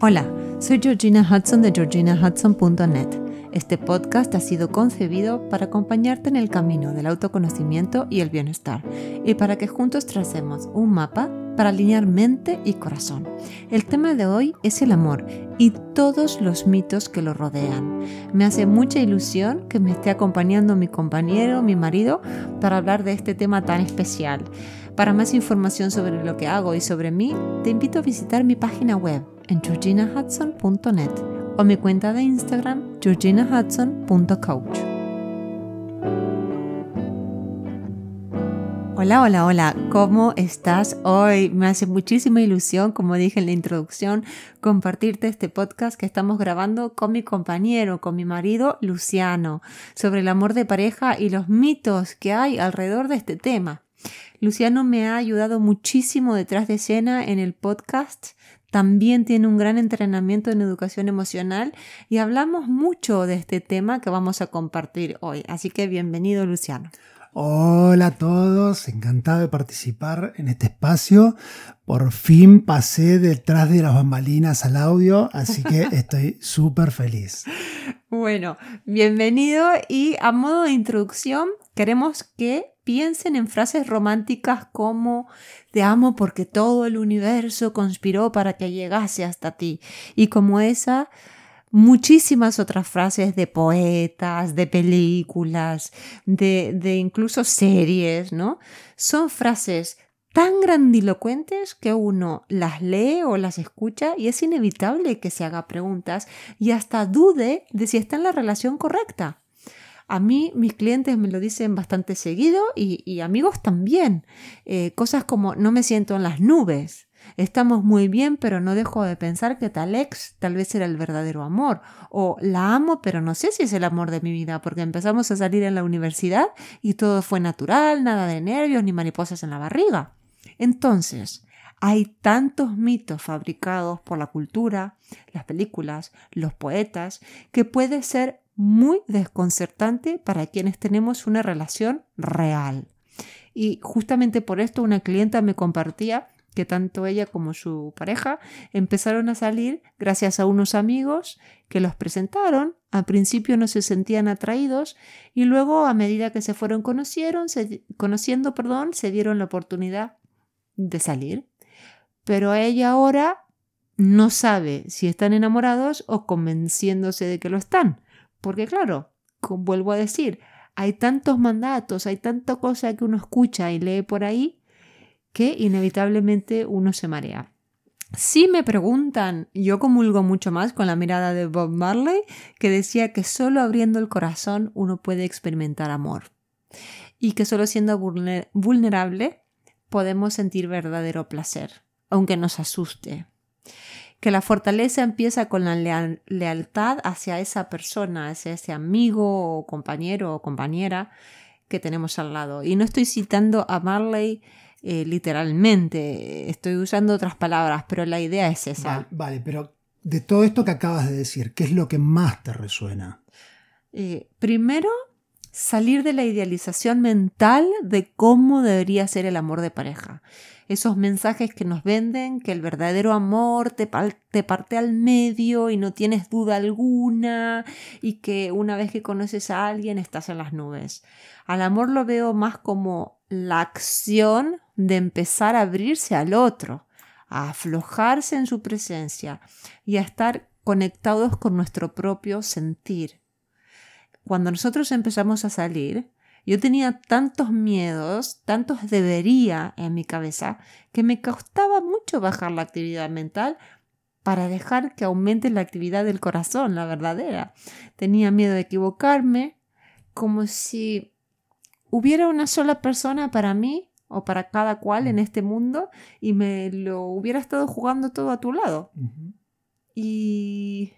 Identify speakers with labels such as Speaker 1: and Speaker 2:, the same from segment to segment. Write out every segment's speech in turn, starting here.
Speaker 1: Hola, soy Georgina Hudson de georginahudson.net. Este podcast ha sido concebido para acompañarte en el camino del autoconocimiento y el bienestar y para que juntos tracemos un mapa para alinear mente y corazón. El tema de hoy es el amor y todos los mitos que lo rodean. Me hace mucha ilusión que me esté acompañando mi compañero, mi marido, para hablar de este tema tan especial. Para más información sobre lo que hago y sobre mí, te invito a visitar mi página web en georginahudson.net o mi cuenta de Instagram georginahudson.coach. Hola, hola, hola, ¿cómo estás hoy? Me hace muchísima ilusión, como dije en la introducción, compartirte este podcast que estamos grabando con mi compañero, con mi marido Luciano, sobre el amor de pareja y los mitos que hay alrededor de este tema. Luciano me ha ayudado muchísimo detrás de escena en el podcast también tiene un gran entrenamiento en educación emocional y hablamos mucho de este tema que vamos a compartir hoy. Así que bienvenido Luciano.
Speaker 2: Hola a todos, encantado de participar en este espacio. Por fin pasé detrás de las bambalinas al audio, así que estoy súper feliz.
Speaker 1: Bueno, bienvenido y a modo de introducción queremos que piensen en frases románticas como te amo porque todo el universo conspiró para que llegase hasta ti y como esa muchísimas otras frases de poetas, de películas, de, de incluso series, ¿no? Son frases tan grandilocuentes que uno las lee o las escucha y es inevitable que se haga preguntas y hasta dude de si está en la relación correcta. A mí mis clientes me lo dicen bastante seguido y, amigos también. Eh, cosas como no me siento en las nubes. Estamos muy bien, pero no dejo de pensar que tal ex tal vez era el verdadero amor. O la amo, pero no sé si es el amor de mi vida, porque empezamos a salir en la universidad y todo fue natural, nada de nervios ni mariposas en la barriga. Entonces, hay tantos mitos fabricados por la cultura, las películas, los poetas, que puede ser muy desconcertante para quienes tenemos una relación real. Y justamente por esto una clienta me compartía que tanto ella como su pareja empezaron a salir gracias a unos amigos que los presentaron. Al principio no se sentían atraídos y luego a medida que se fueron conociendo, perdón, se dieron la oportunidad de salir. Pero ella ahora no sabe si están enamorados o convenciéndose de que lo están. Porque claro, como vuelvo a decir, hay tantos mandatos, hay tanta cosa que uno escucha y lee por ahí que inevitablemente uno se marea. Si me preguntan, yo comulgo mucho más con la mirada de Bob Marley, que decía que solo abriendo el corazón uno puede experimentar amor y que solo siendo vulnerable podemos sentir verdadero placer, aunque nos asuste que la fortaleza empieza con la lealtad hacia esa persona, hacia ese amigo o compañero o compañera que tenemos al lado. Y no estoy citando a Marley eh, literalmente, estoy usando otras palabras, pero la idea es esa.
Speaker 2: Vale, pero de todo esto que acabas de decir, ¿qué es lo que más te resuena?
Speaker 1: Eh, primero, salir de la idealización mental de cómo debería ser el amor de pareja esos mensajes que nos venden, que el verdadero amor te, te, parte al medio y no tienes duda alguna y que una vez que conoces a alguien estás en las nubes. Al amor lo veo más como la acción de empezar a abrirse al otro, a aflojarse en su presencia y a estar conectados con nuestro propio sentir. Cuando nosotros empezamos a salir, yo tenía tantos miedos, tantos debería en mi cabeza, que me costaba mucho bajar la actividad mental para dejar que aumente la actividad del corazón, la verdadera. Tenía miedo de equivocarme, como si hubiera una sola persona para mí o para cada cual en este mundo y me lo hubiera estado jugando todo a tu lado. Y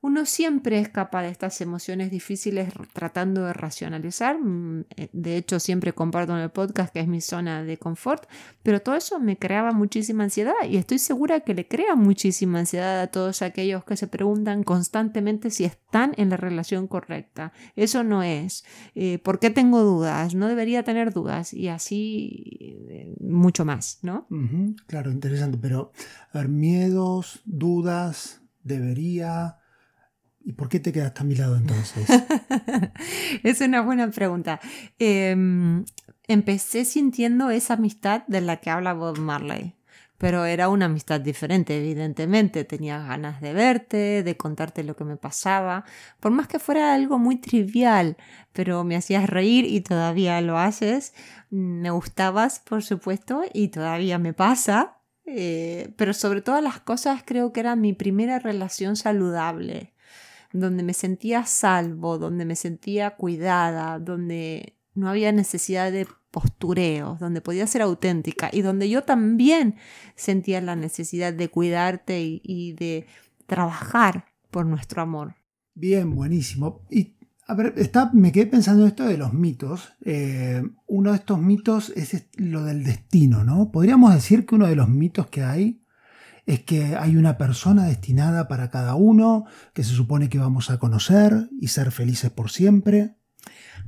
Speaker 1: uno siempre escapa de estas emociones difíciles tratando de racionalizar. Mm, eh, de hecho, siempre comparto en el podcast que es mi zona de confort, pero todo eso me creaba muchísima ansiedad y estoy segura que le crea muchísima ansiedad a todos aquellos que se preguntan constantemente si están en la relación correcta. Eso no es. Eh, ¿Por qué tengo dudas? No debería tener dudas y así eh, mucho más, ¿no?
Speaker 2: claro, interesante, pero miedos, dudas, debería ¿Y por qué te quedaste a mi lado entonces?
Speaker 1: es una buena pregunta. Em, empecé sintiendo esa amistad de la que habla Bob Marley, pero era una amistad diferente, evidentemente. Tenía ganas de verte, de contarte lo que me pasaba, por más que fuera algo muy trivial, pero me hacías reír y todavía lo haces. Me gustabas, por supuesto, y todavía me pasa. Eh, pero sobre todas las cosas creo que era mi primera relación saludable donde me sentía salvo, donde me sentía cuidada, donde no había necesidad de postureos, donde podía ser auténtica y donde yo también sentía la necesidad de cuidarte y, de trabajar por nuestro amor.
Speaker 2: Bien, buenísimo. Y a ver, está, me quedé pensando en esto de los mitos. Eh, uno de estos mitos es lo del destino, ¿no? Podríamos decir que uno de los mitos que hay es que hay una persona destinada para cada uno, que se supone que vamos a conocer y ser felices por siempre.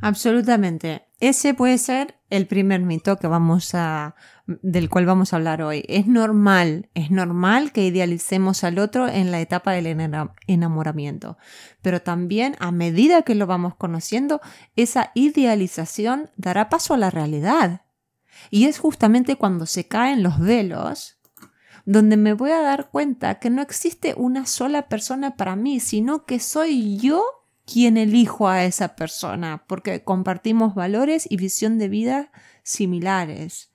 Speaker 1: Absolutamente. Ese puede ser el primer mito que vamos a, del cual vamos a hablar hoy. Es normal, es normal que idealicemos al otro en la etapa del enamoramiento, pero también a medida que lo vamos conociendo, esa idealización dará paso a la realidad. Y es justamente cuando se caen los velos donde me voy a dar cuenta que no existe una sola persona para mí, sino que soy yo quien elijo a esa persona, porque compartimos valores y visión de vida similares.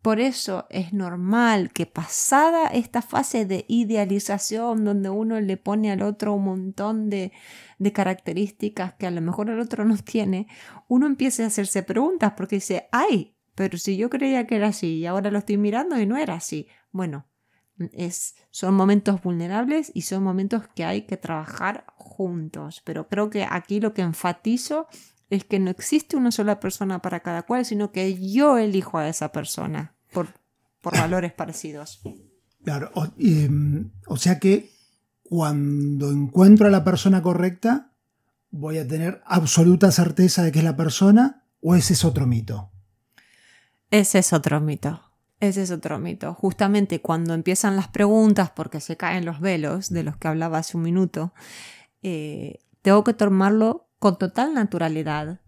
Speaker 1: Por eso es normal que pasada esta fase de idealización donde uno le pone al otro un montón de, de características que a lo mejor el otro no tiene, uno empiece a hacerse preguntas porque dice, ay, pero si yo creía que era así y ahora lo estoy mirando y no era así. Bueno, es, son momentos vulnerables y son momentos que hay que trabajar juntos. Pero creo que aquí lo que enfatizo es que no existe una sola persona para cada cual, sino que yo elijo a esa persona por, por valores parecidos.
Speaker 2: Claro, o, em, o sea que cuando encuentro a la persona correcta, voy a tener absoluta certeza de que es la persona o ese es otro mito.
Speaker 1: Ese es otro mito. Ese es otro mito. Justamente cuando empiezan las preguntas, porque se caen los velos de los que hablaba hace un minuto, eh, tengo que tomarlo con total naturalidad.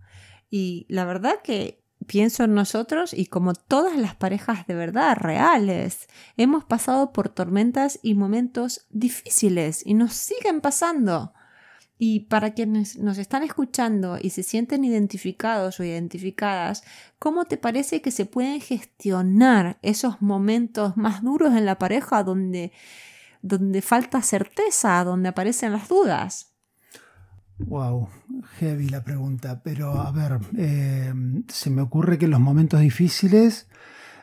Speaker 1: Y la verdad que pienso en nosotros y como todas las parejas de verdad reales, hemos pasado por tormentas y momentos difíciles y nos siguen pasando. Y para quienes nos están escuchando y se sienten identificados o identificadas, ¿cómo te parece que se pueden gestionar esos momentos más duros en la pareja donde, donde falta certeza, donde aparecen las dudas?
Speaker 2: Wow, heavy la pregunta, pero a ver, eh, se me ocurre que en los momentos difíciles,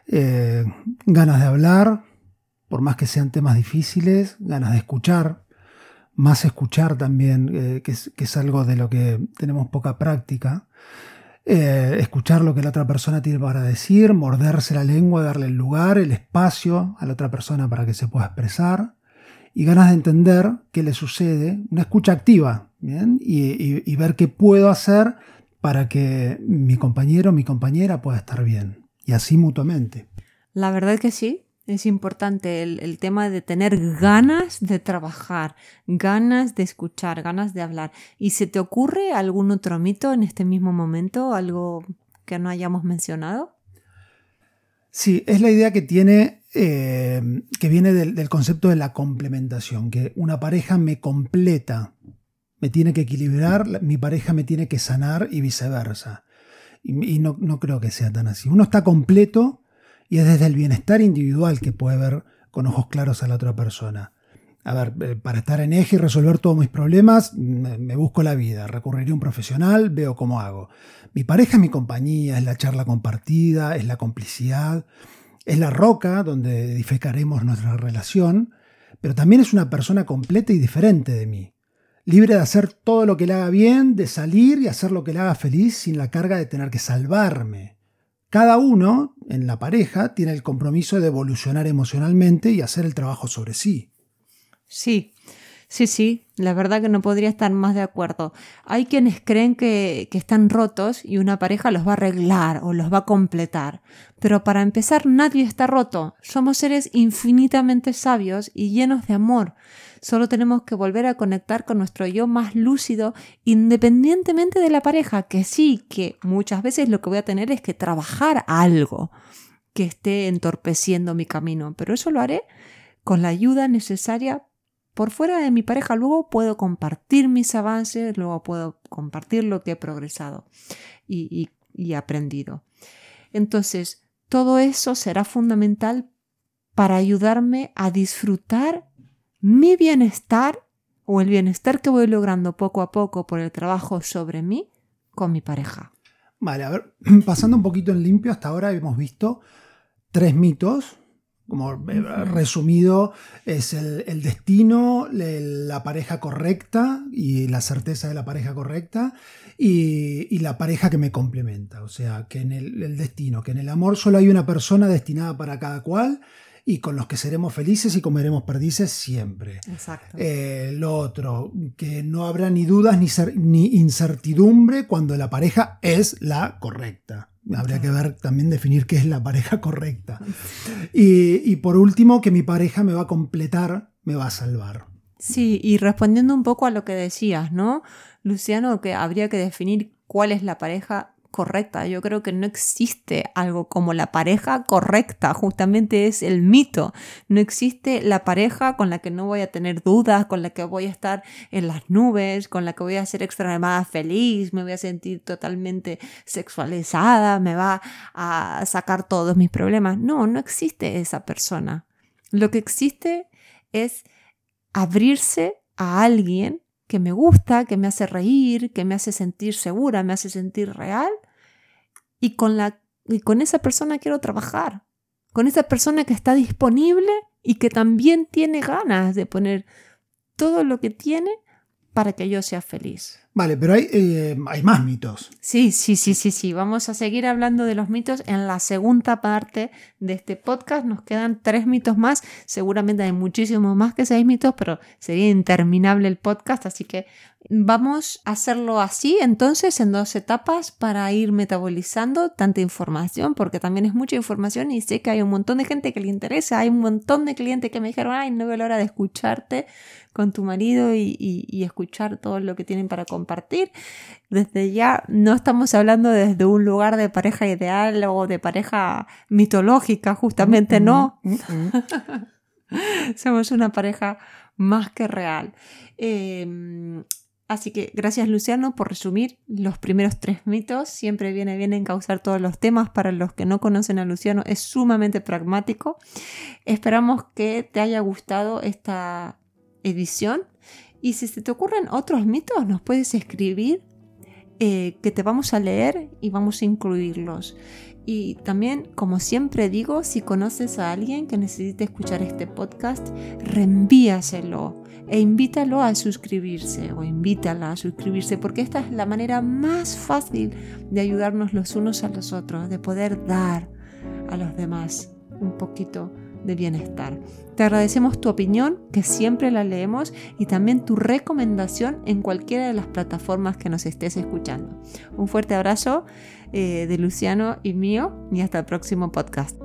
Speaker 2: eh, ganas de hablar, por más que sean temas difíciles, ganas de escuchar, más escuchar también, eh, que, es, algo de lo que tenemos poca práctica. Eh, escuchar lo que la otra persona tiene para decir, morderse la lengua, darle el lugar, el espacio a la otra persona para que se pueda expresar y ganas de entender qué le sucede, una escucha activa, ¿bien? Y, ver qué puedo hacer para que mi compañero o mi compañera pueda estar bien y así mutuamente.
Speaker 1: La verdad que sí, es importante el, tema de tener ganas de trabajar, ganas de escuchar, ganas de hablar. ¿Y se te ocurre algún otro mito en este mismo momento? ¿Algo que no hayamos mencionado?
Speaker 2: Sí, es la idea que tiene, eh, que viene del, concepto de la complementación, que una pareja me completa, me tiene que equilibrar, mi pareja me tiene que sanar y viceversa. Y, no, no creo que sea tan así. Uno está completo y es desde el bienestar individual que puede ver con ojos claros a la otra persona. A ver, eh, para estar en eje y resolver todos mis problemas, me busco la vida, recurriré a un profesional, veo cómo hago. Mi pareja es mi compañía, es la charla compartida, es la complicidad, es la roca donde edificaremos nuestra relación, pero también es una persona completa y diferente de mí. libre de hacer todo lo que le haga bien, de salir y hacer lo que le haga feliz sin la carga de tener que salvarme. Cada uno en la pareja tiene el compromiso de evolucionar emocionalmente y hacer el trabajo sobre sí.
Speaker 1: Sí, sí, sí, la verdad que no podría estar más de acuerdo. Hay quienes creen que, que, están rotos y una pareja los va a arreglar o los va a completar. Pero para empezar, nadie está roto. Somos seres infinitamente sabios y llenos de amor. Solo tenemos que volver a conectar con nuestro yo más lúcido independientemente de la pareja, que sí, que muchas veces lo que voy a tener es que trabajar algo que esté entorpeciendo mi camino, pero eso lo haré con la ayuda necesaria por fuera de mi pareja. Luego puedo compartir mis avances, luego puedo compartir lo que he progresado y, aprendido. Entonces, todo eso será fundamental para ayudarme a disfrutar mi bienestar o el bienestar que voy logrando poco a poco por el trabajo sobre mí con mi pareja.
Speaker 2: Vale, a ver, pasando un poquito en limpio, hasta ahora hemos visto tres mitos. Como eh, resumido, es el, destino, la pareja correcta y la certeza de la pareja correcta y, la pareja que me complementa. O sea, que en el, el destino, que en el amor solo hay una persona destinada para cada cual y con los que seremos felices y comeremos perdices siempre.
Speaker 1: Exacto.
Speaker 2: Eh, lo otro, que no habrá ni dudas ni, ni, incertidumbre cuando la pareja es la correcta. Habría que ver también definir qué es la pareja correcta. Y, y por último, que mi pareja me va a completar, me va a salvar.
Speaker 1: Sí, y respondiendo un poco a lo que decías, ¿no? Luciano, que habría que definir cuál es la pareja correcta. Yo creo que no existe algo como la pareja correcta, justamente es el mito. No existe la pareja con la que no voy a tener dudas, con la que voy a estar en las nubes, con la que voy a ser extremadamente feliz, me voy a sentir totalmente sexualizada, me va a sacar todos mis problemas. No, no existe esa persona. Lo que existe es abrirse a alguien que me gusta, que me hace reír, que me hace sentir segura, me hace sentir real. Y con, la, y con esa persona quiero trabajar. Con esa persona que está disponible y que también tiene ganas de poner todo lo que tiene para que yo sea feliz.
Speaker 2: Vale, pero hay, eh, hay, más mitos.
Speaker 1: Sí, sí, sí, sí, sí. Vamos a seguir hablando de los mitos en la segunda parte de este podcast. Nos quedan tres mitos más. Seguramente hay muchísimos más que seis mitos, pero sería interminable el podcast. Así que vamos a hacerlo así, entonces, en dos etapas para ir metabolizando tanta información, porque también es mucha información y sé que hay un montón de gente que le interesa. Hay un montón de clientes que me dijeron, ay, no veo la hora de escucharte con tu marido y, y, y escuchar todo lo que tienen para compartir compartir. Desde ya no estamos hablando desde un lugar de pareja ideal o de pareja mitológica, justamente no. Somos una pareja más que real. Em, así que gracias Luciano por resumir los primeros tres mitos. Siempre viene bien encauzar todos los temas. Para los que no conocen a Luciano es sumamente pragmático. Esperamos que te haya gustado esta edición y si se te ocurren otros mitos, nos puedes escribir eh, que te vamos a leer y vamos a incluirlos. Y también, como siempre digo, si conoces a alguien que necesite escuchar este podcast, reenvíaselo e invítalo a suscribirse o invítala a suscribirse porque esta es la manera más fácil de ayudarnos los unos a los otros, de poder dar a los demás un poquito de bienestar. Te agradecemos tu opinión, que siempre la leemos, y también tu recomendación en cualquiera de las plataformas que nos estés escuchando. Un fuerte abrazo eh, de Luciano y mío, y hasta el próximo podcast.